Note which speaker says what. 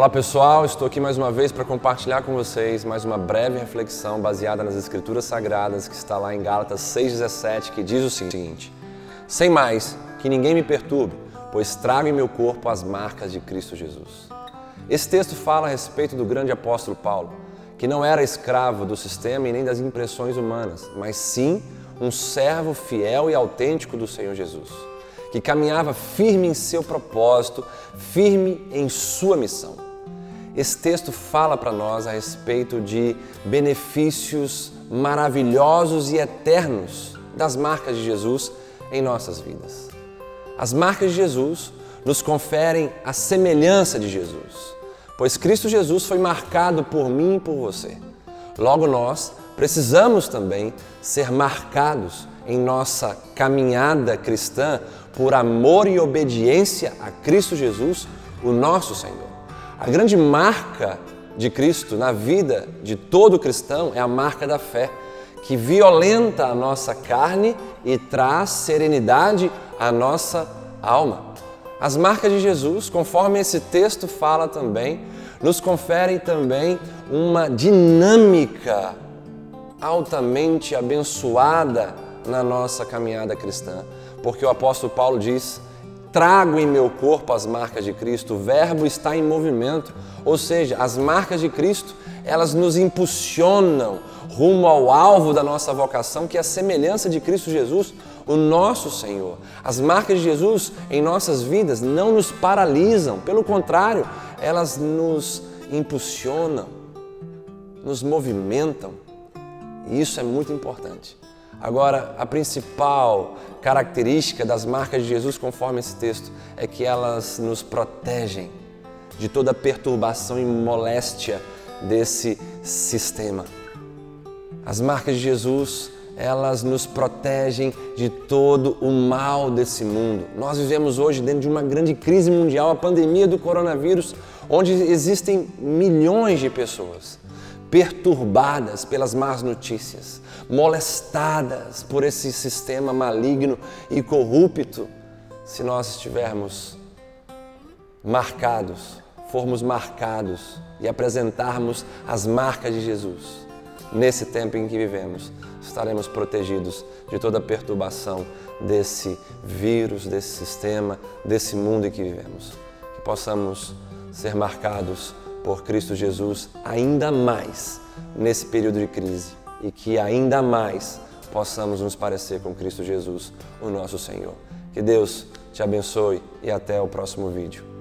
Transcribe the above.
Speaker 1: Olá pessoal, estou aqui mais uma vez para compartilhar com vocês mais uma breve reflexão baseada nas Escrituras Sagradas que está lá em Gálatas 6,17, que diz o seguinte: Sem mais, que ninguém me perturbe, pois trago em meu corpo as marcas de Cristo Jesus. Esse texto fala a respeito do grande apóstolo Paulo, que não era escravo do sistema e nem das impressões humanas, mas sim um servo fiel e autêntico do Senhor Jesus que caminhava firme em seu propósito, firme em sua missão. Esse texto fala para nós a respeito de benefícios maravilhosos e eternos das marcas de Jesus em nossas vidas. As marcas de Jesus nos conferem a semelhança de Jesus, pois Cristo Jesus foi marcado por mim e por você. Logo, nós precisamos também ser marcados em nossa caminhada cristã por amor e obediência a Cristo Jesus, o nosso Senhor. A grande marca de Cristo na vida de todo cristão é a marca da fé, que violenta a nossa carne e traz serenidade à nossa alma. As marcas de Jesus, conforme esse texto fala também, nos conferem também uma dinâmica altamente abençoada na nossa caminhada cristã porque o apóstolo Paulo diz: trago em meu corpo as marcas de Cristo, o verbo está em movimento, ou seja, as marcas de Cristo, elas nos impulsionam rumo ao alvo da nossa vocação, que é a semelhança de Cristo Jesus, o nosso Senhor. As marcas de Jesus em nossas vidas não nos paralisam, pelo contrário, elas nos impulsionam, nos movimentam. E isso é muito importante. Agora, a principal característica das marcas de Jesus, conforme esse texto, é que elas nos protegem de toda perturbação e moléstia desse sistema. As marcas de Jesus, elas nos protegem de todo o mal desse mundo. Nós vivemos hoje dentro de uma grande crise mundial, a pandemia do coronavírus, onde existem milhões de pessoas perturbadas pelas más notícias, molestadas por esse sistema maligno e corrupto, se nós estivermos marcados, formos marcados e apresentarmos as marcas de Jesus nesse tempo em que vivemos, estaremos protegidos de toda perturbação desse vírus, desse sistema, desse mundo em que vivemos. Que possamos ser marcados por Cristo Jesus ainda mais nesse período de crise e que ainda mais possamos nos parecer com Cristo Jesus, o nosso Senhor. Que Deus te abençoe e até o próximo vídeo.